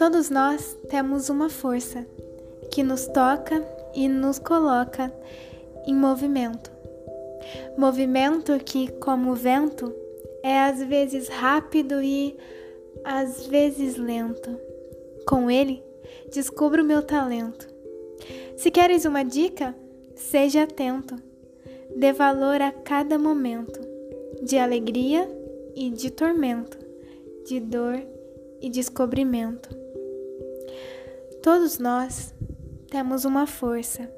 Todos nós temos uma força que nos toca e nos coloca em movimento. Movimento que, como o vento, é às vezes rápido e às vezes lento. Com ele, descubro meu talento. Se queres uma dica, seja atento. Dê valor a cada momento, de alegria e de tormento, de dor e descobrimento. Todos nós temos uma força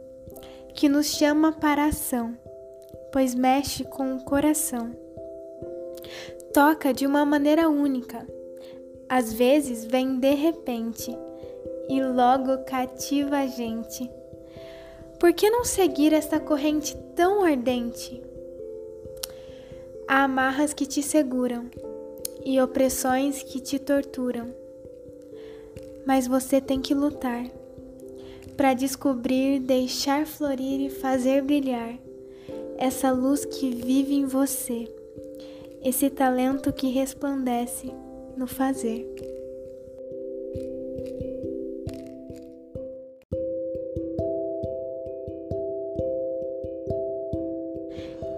que nos chama para a ação, pois mexe com o coração. Toca de uma maneira única, às vezes vem de repente e logo cativa a gente. Por que não seguir essa corrente tão ardente? Há amarras que te seguram e opressões que te torturam. Mas você tem que lutar para descobrir, deixar florir e fazer brilhar essa luz que vive em você, esse talento que resplandece no fazer.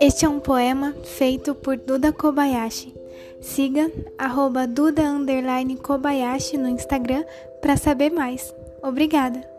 Este é um poema feito por Duda Kobayashi. Siga arroba Duda Kobayashi no Instagram para saber mais. Obrigada!